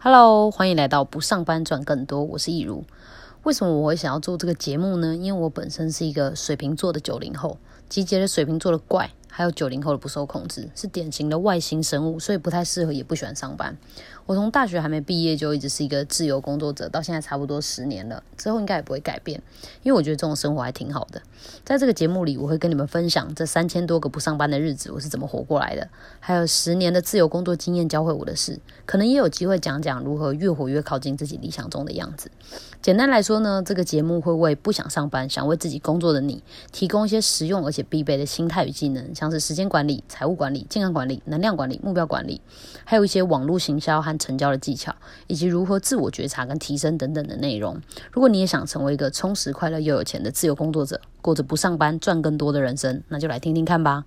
Hello，欢迎来到不上班赚更多，我是易如。为什么我会想要做这个节目呢？因为我本身是一个水瓶座的九零后，集结了水瓶座的怪，还有九零后的不受控制，是典型的外星生物，所以不太适合，也不喜欢上班。我从大学还没毕业就一直是一个自由工作者，到现在差不多十年了，之后应该也不会改变，因为我觉得这种生活还挺好的。在这个节目里，我会跟你们分享这三千多个不上班的日子我是怎么活过来的，还有十年的自由工作经验教会我的事，可能也有机会讲讲如何越活越靠近自己理想中的样子。简单来说呢，这个节目会为不想上班、想为自己工作的你提供一些实用而且必备的心态与技能，像是时间管理、财务管理、健康管理、能量管理、目标管理，还有一些网络行销和成交的技巧，以及如何自我觉察跟提升等等的内容。如果你也想成为一个充实、快乐又有钱的自由工作者，过着不上班赚更多的人生，那就来听听看吧。